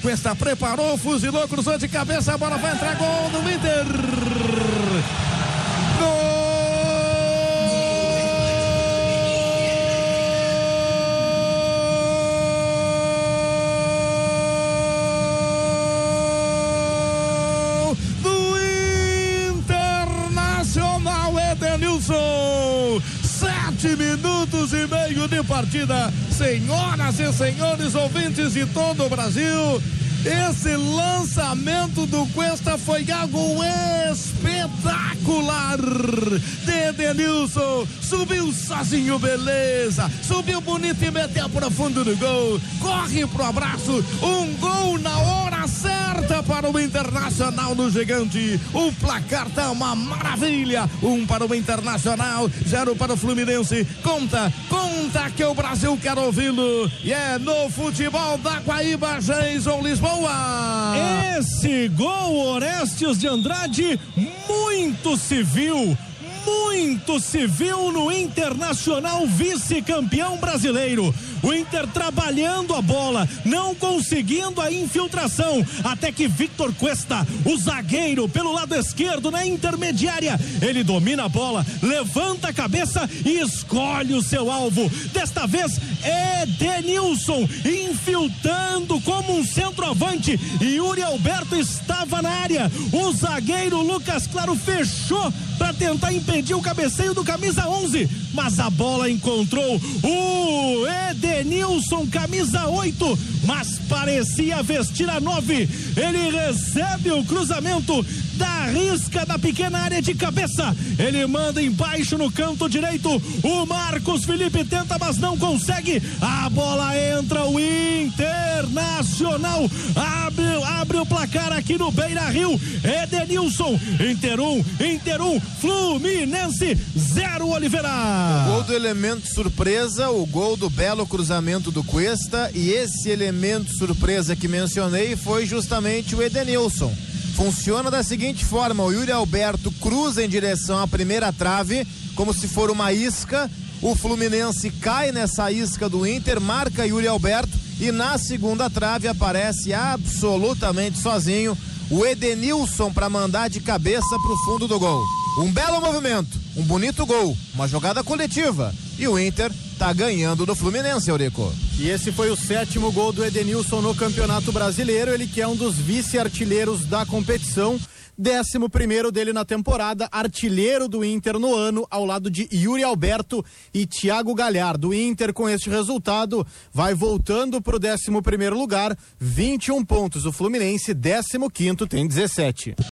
Cuesta preparou, fuzilou, cruzou de cabeça, a bola vai entrar gol do Inter. Sete minutos e meio de partida. Senhoras e senhores ouvintes de todo o Brasil, esse lançamento do Cuesta foi algo espetacular. Dedenilson subiu sozinho, beleza. Subiu bonito e meteu para fundo do gol. Corre pro abraço. Um gol na hora certa para o Internacional do Gigante. O placar tá uma maravilha. Um para o Internacional, zero para o Fluminense. Conta, conta que o Brasil quer ouvi-lo. E é no futebol da Guaíba, Jason Lisboa. Esse gol, Orestes de Andrade, muito civil. Muito se viu no Internacional vice-campeão brasileiro. O Inter trabalhando a bola, não conseguindo a infiltração, até que Victor Cuesta, o zagueiro pelo lado esquerdo na intermediária, ele domina a bola, levanta a cabeça e escolhe o seu alvo. Desta vez é Denilson infiltrando como um centroavante. Yuri Alberto estava na área. O zagueiro Lucas Claro fechou para tentar impedir o cabeceio do camisa 11, mas a bola encontrou o Edenilson, camisa 8, mas parecia vestir a 9. Ele recebe o cruzamento da risca da pequena área de cabeça. Ele manda embaixo no canto direito. O Marcos Felipe tenta, mas não consegue. A bola entra, o Internacional o placar aqui no Beira Rio. Edenilson, Inter 1, Inter 1, Fluminense 0 Oliveira. O gol do elemento surpresa, o gol do belo cruzamento do Cuesta e esse elemento surpresa que mencionei foi justamente o Edenilson. Funciona da seguinte forma: o Yuri Alberto cruza em direção à primeira trave, como se for uma isca. O Fluminense cai nessa isca do Inter, marca Yuri Alberto e na segunda trave aparece absolutamente sozinho o Edenilson para mandar de cabeça para o fundo do gol. Um belo movimento, um bonito gol, uma jogada coletiva. E o Inter tá ganhando do Fluminense, Eurico. E esse foi o sétimo gol do Edenilson no Campeonato Brasileiro. Ele que é um dos vice-artilheiros da competição. Décimo primeiro dele na temporada, artilheiro do Inter no ano, ao lado de Yuri Alberto e Thiago Galhardo. O Inter, com este resultado, vai voltando para o décimo primeiro lugar, 21 pontos. O Fluminense, décimo quinto, tem 17.